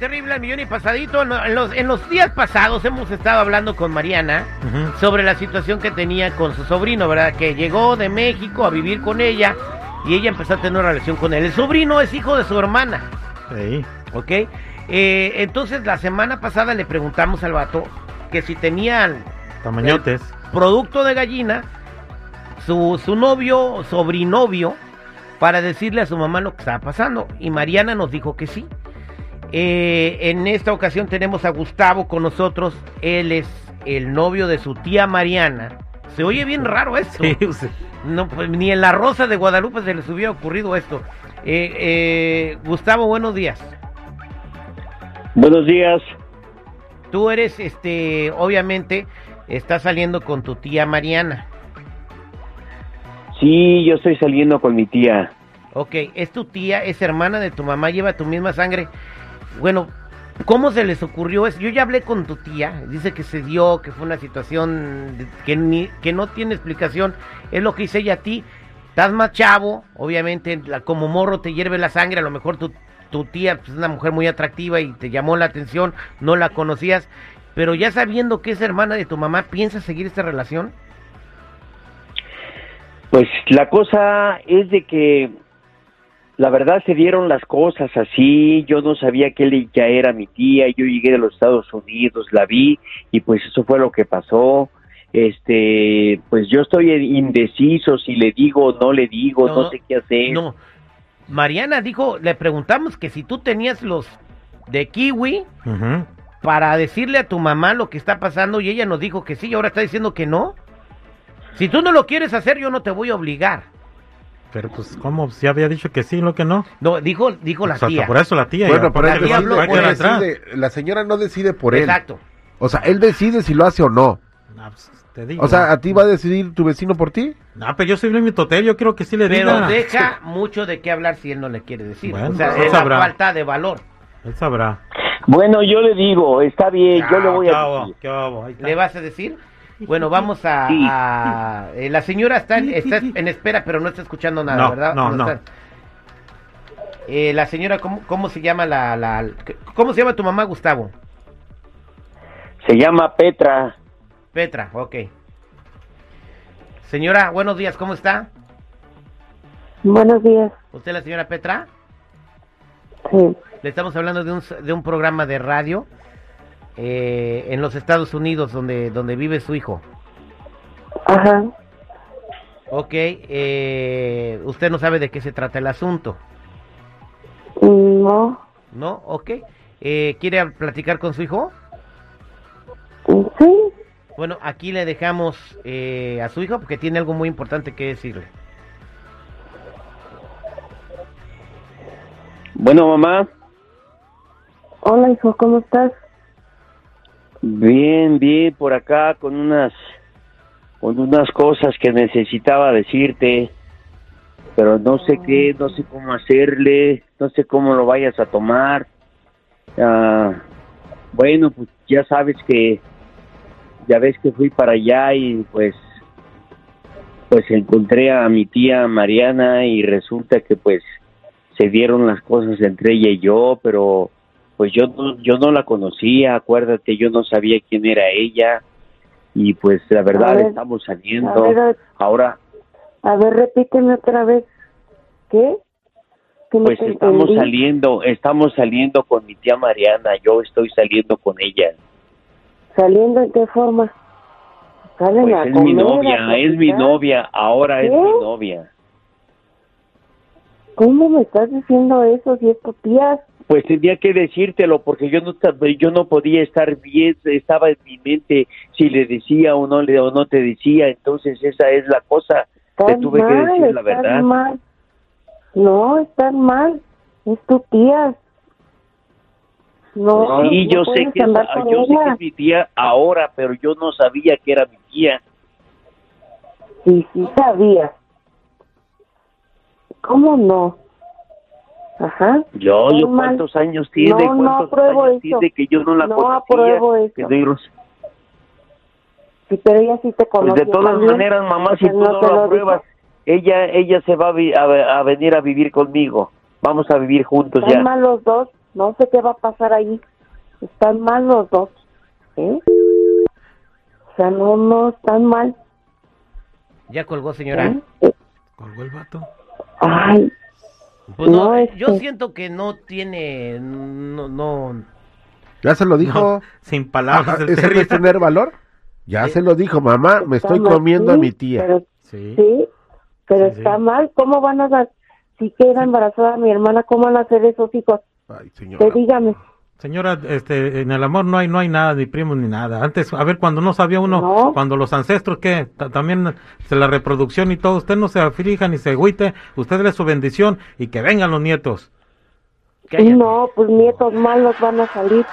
terrible al millón y pasadito. En los, en los días pasados hemos estado hablando con Mariana sobre la situación que tenía con su sobrino, ¿verdad? Que llegó de México a vivir con ella y ella empezó a tener una relación con él. El sobrino es hijo de su hermana, Sí. ¿ok? Eh, entonces la semana pasada le preguntamos al vato que si tenían Tamañotes. producto de gallina, su, su novio, sobrinovio, para decirle a su mamá lo que estaba pasando. Y Mariana nos dijo que sí. Eh, en esta ocasión tenemos a Gustavo con nosotros. Él es el novio de su tía Mariana. Se oye bien raro esto. Sí, sí. No, pues, ni en la Rosa de Guadalupe se les hubiera ocurrido esto. Eh, eh, Gustavo, buenos días. Buenos días. Tú eres, este, obviamente, estás saliendo con tu tía Mariana. Sí, yo estoy saliendo con mi tía. Ok, es tu tía, es hermana de tu mamá, lleva tu misma sangre. Bueno, ¿cómo se les ocurrió eso? Yo ya hablé con tu tía, dice que se dio, que fue una situación que, ni, que no tiene explicación. Es lo que hice ella a ti. Estás más chavo, obviamente, como morro te hierve la sangre, a lo mejor tu, tu tía pues, es una mujer muy atractiva y te llamó la atención, no la conocías, pero ya sabiendo que es hermana de tu mamá, ¿piensas seguir esta relación? Pues la cosa es de que la verdad se dieron las cosas así, yo no sabía que él ya era mi tía, yo llegué de los Estados Unidos, la vi y pues eso fue lo que pasó. Este, pues yo estoy indeciso si le digo o no le digo, no, No, sé qué hacer. No. Mariana dijo, le preguntamos que si tú tenías los de kiwi para decirle a tu mamá lo que está pasando y ella nos dijo que sí y ahora está diciendo que no. Si tú no lo quieres hacer, yo no te voy a obligar. Pero pues, ¿cómo? Si había dicho que sí, lo que no. No, dijo, dijo la O sea, tía. Por eso la tía. Bueno, pero la él tía decide, habló él por decide- la señora no decide por él. Exacto. O sea, él decide si lo hace o no. Ah, pues, te digo. O sea, ¿a ti va a decidir tu vecino por ti? Ah, pero yo soy mi totel, yo quiero que sí le Pero diga. deja mucho de qué hablar si él no le quiere decir. Bueno, o sea, pues, es la sabrá. falta de valor. Él sabrá. Bueno, yo le digo, está bien, yo le voy qué a hago, decir. qué hago, ahí está. ¿Le vas a decir? Bueno, vamos a... Sí. a- eh, la señora está en, está en espera, pero no está escuchando nada, No, ¿verdad? no, no. está. Eh, la señora, ¿cómo, ¿cómo se llama la, la... ¿Cómo se llama tu mamá, Gustavo? Se llama Petra. Petra, ok. Señora, buenos días, ¿cómo está? Buenos días. ¿Usted es la señora Petra? Sí. Le estamos hablando de un, de un programa de radio eh, en los Estados Unidos donde, donde vive su hijo. Ajá. Ok, eh, usted no sabe de qué se trata el asunto, No. ¿no? Ok. Eh, ¿Quiere platicar con su hijo? Sí. Bueno, aquí le dejamos eh, a su hijo porque tiene algo muy importante que decirle. Bueno, mamá. Hola, hijo, ¿cómo estás? Bien, bien, por acá con unas con unas cosas que necesitaba decirte, pero no sé qué, no sé cómo hacerle, no sé cómo lo vayas a tomar. Ah, bueno, pues ya sabes que ya ves que fui para allá y pues pues encontré a mi tía Mariana y resulta que pues se dieron las cosas entre ella y yo, pero pues yo no, yo no la conocía, acuérdate, yo no sabía quién era ella y pues la verdad ver, estamos A saliendo. ver, Ahora a ver, repíteme otra vez. ¿Qué? No pues estamos entendí. saliendo, estamos saliendo con mi tía Mariana, yo estoy saliendo con ella. ¿Saliendo en qué forma? ¿Salen Pues a es comer, mi novia, es mi novia, ahora es ¿Qué? mi novia. ¿Cómo me estás diciendo eso si es tu tía? Pues tenía que decírtelo porque yo no yo no podía estar bien, estaba en mi mente si le decía o no le o no te decía, entonces esa es la cosa. Te tuve que decir la verdad. mal. No, estás mal. Es tu tía. No, sí, no yo sé que yo sé que es mi tía ahora, pero yo no sabía que era mi tía. Sí, sí sabía. ¿Cómo no? Ajá. Yo, yo mal. cuántos años tiene, No, no cuántos apruebo años eso. tiene que yo no la No conocía. apruebo eso. que no Sí, pero ella sí te Pues conoce. de todas también. maneras, mamá, si Pues tú no lo lo apruebas, ella ella se va a, vi- a, a venir a vivir conmigo. Vamos a vivir juntos Están ya. mal los dos. No sé qué va a pasar ahí. Están mal los dos. ¿eh? O sea, no, no están mal. Ya colgó, señora. Eh, Colgó el vato. Ay, Pues no, No, eh, este- yo siento que no tiene, no, no, Ya se lo dijo. No, sin palabras. ¿Ese no es tener valor? Ya Sí. se lo dijo, mamá, me está estoy mal, comiendo a mi tía. Pero, Sí. sí, pero Sí, está sí. mal. ¿Cómo van a dar? Si queda embarazada mi hermana, ¿cómo van a hacer esos hijos? Ay, señora. Te dígame. Señora, este, en el amor no hay, no hay nada, ni primos ni nada. Antes, a ver, cuando no sabía uno, No. cuando los ancestros, ¿qué? Ta- también se la reproducción y todo, usted no se aflija ni se agüite, usted le su bendición y que vengan los nietos. cállate. No, pues nietos malos van a salir.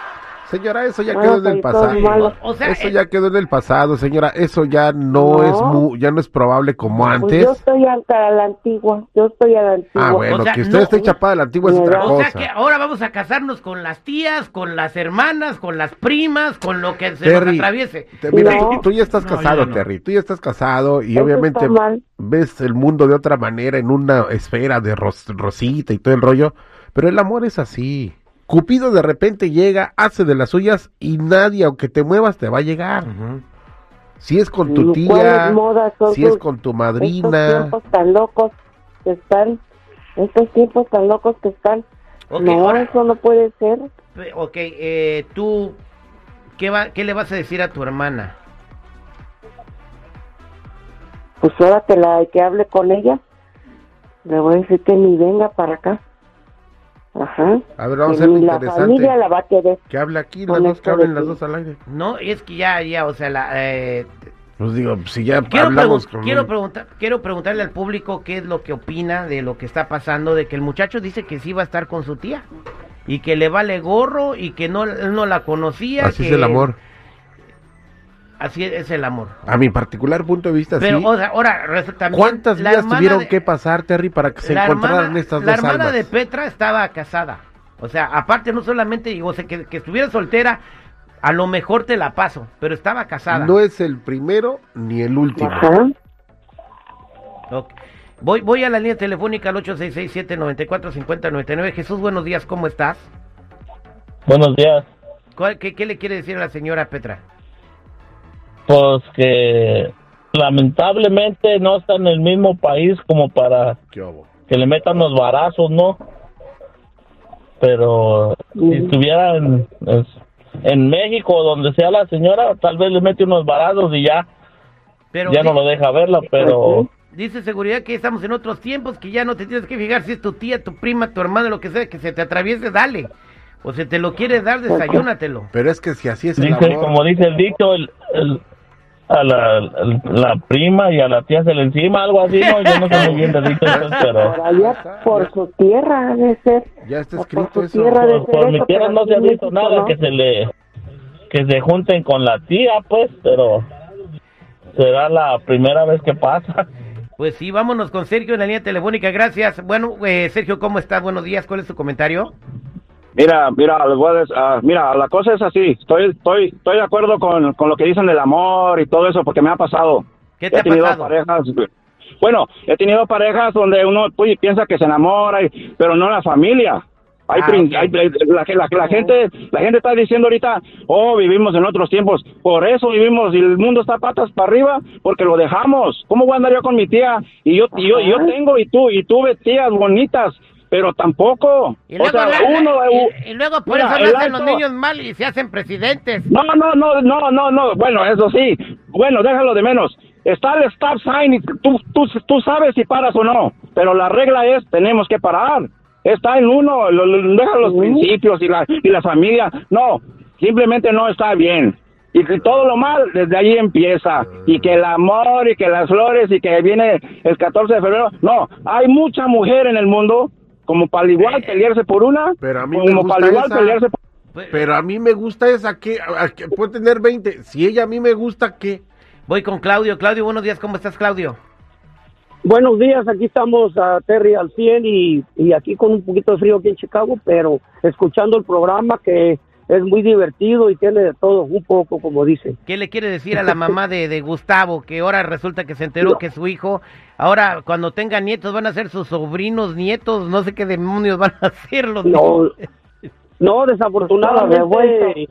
Señora, eso ya quedó en el pasado. malo. O sea, Eso eh, ya quedó en el pasado, señora. Eso ya no, No. es mu- ya no es probable como Pues antes. yo estoy a a la antigua. Yo estoy a la antigua. Ah, bueno, O sea, que usted no- esté chapada de la antigua es otra o sea cosa. que ahora vamos a casarnos con las tías, con las hermanas, con las primas, con lo que se Terry, nos atraviese. Te- mira, No. tú, tú ya estás No, casado. Terry. Tú ya estás casado y Eso obviamente ves el mundo de otra manera en una esfera de ros- rosita y todo el rollo. Pero el amor es así. Cupido de repente llega, hace de las suyas y nadie, aunque te muevas, te va a llegar. Si es con tu tía, ¿Cuáles modas son si es con tu Estos madrina. tiempos tan locos que están. Estos tiempos tan locos que están. No, ahora- eso no puede ser. Ok, eh, tú, ¿qué, va, ¿qué le vas a decir a tu hermana? Pues ahora que la que hable con ella, le voy a decir que ni venga para acá. Ajá. A ver, vamos a Que hacer ni la interesante. familia la va a querer. Que hable aquí, las dos, que hablen las dos al aire. No, es que ya, ya, o sea, la, eh, Pues digo, si ya quiero, hablamos pregun- con quiero, preguntar, quiero preguntarle al público qué es lo que opina de lo que está pasando, de que el muchacho dice que sí va a estar con su tía y que le vale gorro y que no, él no la conocía. Así es el amor. Así es, el amor. A mi particular punto de vista, Pero, sí. o sea, ahora, también ¿Cuántas la vidas hermana tuvieron de- que pasar, Terry, para que se la encontraran hermana, estas la dos hermana almas? de Petra estaba casada. O sea, aparte no solamente, o sea, que, que estuviera soltera, a lo mejor te la paso, pero estaba casada. No es el primero ni el último. Ajá. Voy, voy a la línea telefónica al 866-794-5099. Jesús, buenos días, ¿cómo estás? Buenos días. ¿Cuál- qué, qué le quiere decir a la señora Petra? Pues que lamentablemente no está en el mismo país como para que le metan los barazos, ¿no? Pero si estuviera en, en México o donde sea la señora, tal vez le mete unos barazos y ya, Pero ya no lo deja verla, pero dice seguridad que estamos en otros tiempos, que ya no te tienes que fijar si es tu tía, tu prima, tu hermano, lo que sea, que se te atraviese, dale. O si te lo quiere dar, desayúnatelo. Pero es que si así es el dice, amor. como dice el dicho, el, el- a la, la prima y a la tía se le encima, algo así, ¿no? Yo no sé muy bien de pero... Por allá, por su tierra, de ser. Ya está escrito por eso. tierra Por, mi tierra no se ha visto nada no. que se le que se junten con la tía pues pero será la primera vez que pasa Pues sí, vámonos con Sergio en la línea telefónica, gracias. Bueno, eh, Sergio, ¿cómo estás? Buenos días, ¿cuál es tu comentario? Mira, mira, les voy a des- ah, mira, la cosa es así. Estoy, estoy, estoy de acuerdo con, con lo que dicen del amor y todo eso, porque me ha pasado. ¿Qué te he ha tenido pasado? parejas. Bueno, he tenido parejas donde uno pues, piensa que se enamora, y- pero no la familia. Hay, Ah, hay- la, la- la gente, la gente está diciendo ahorita, oh, vivimos en otros tiempos. Por eso vivimos y el mundo está patas para arriba, porque lo dejamos. ¿Cómo voy a andar yo con mi tía? Y yo, y yo, yo tengo y tú y tuve tías bonitas, pero tampoco. Y o luego, sea, la- la- uno, y, y luego por mira, eso el nacen los niños mal y se hacen presidentes. no, no, no, no, no, no. Bueno, eso sí. Bueno, déjalo de menos. Está el stop sign y tú, tú, tú sabes si paras o no. Pero la regla es, tenemos que parar. Está en uno, lo, lo- deja los principios y la, y la familia. No, simplemente no está bien. Y que todo lo mal desde ahí empieza. Y que el amor y que las flores y que viene el 14 de febrero. No, hay mucha mujer en el mundo como para igual pelearse por una. Pero a mí me como gusta para igual esa. pelearse por Pero a mí me gusta esa que puede tener 20. Si ella a mí me gusta, ¿qué? Voy con Claudio. Claudio, buenos días, ¿cómo estás, Claudio? Buenos días, aquí estamos a Terry al 100 y, y aquí con un poquito de frío aquí en Chicago, pero escuchando el programa que es muy divertido y tiene de todo, un poco como dice. ¿Qué le quiere decir a la mamá de, de Gustavo que ahora resulta que se enteró que su hijo, ahora cuando tenga nietos van a ser sus sobrinos nietos, no sé qué demonios van a hacer los No, No, desafortunadamente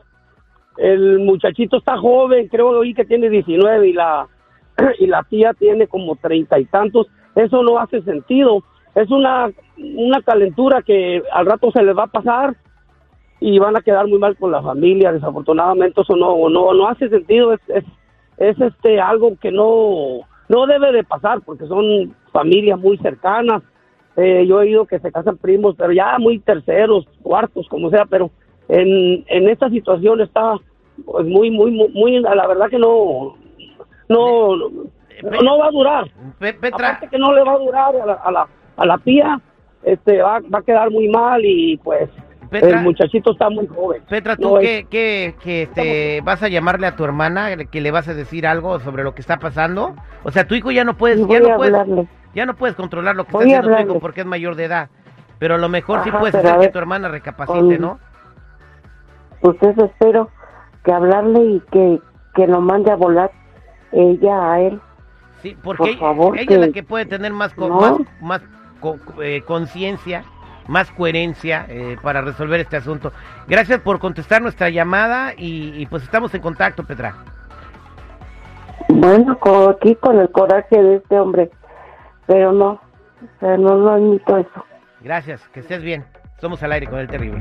el muchachito está joven, creo oí que tiene 19 y la y la tía tiene como treinta y tantos. Eso no hace sentido. Es una una calentura que al rato se les va a pasar y van a quedar muy mal con la familia. Desafortunadamente eso no no no hace sentido. Es es, es este algo que no no debe de pasar porque son familias muy cercanas. Eh, yo he oído que se casan primos, pero ya muy terceros, cuartos, como sea, pero en, en esta situación está pues muy, muy, muy, muy- la verdad que no, no, no, no va a durar. Pe- Petra, Aparte que no le va a durar a la, a la, a la tía, este, va, va a quedar muy mal y pues Petra. el muchachito está muy joven. Petra, ¿tú No, qué, qué, qué, te vas a llamarle a tu hermana, que le vas a decir algo sobre lo que está pasando? O sea, tu hijo ya no puedes, ya no puedes, ya no puedes controlar lo que Voy está haciendo tu hijo porque es mayor de edad. Pero a lo mejor sí puedes hacer que tu hermana recapacite, con- ¿no? Pues eso espero, que hablarle y que, que lo mande a volar ella a él. Sí, porque Por ella- favor, ella es la que- puede tener más co- No. más, más eh, conciencia, más coherencia eh, para resolver este asunto. Gracias por contestar nuestra llamada y, y pues estamos en contacto, Petra. Bueno, co- aquí con el coraje de este hombre, pero no, o sea, no lo admito eso. Gracias, que estés bien. Somos al aire con el terrible.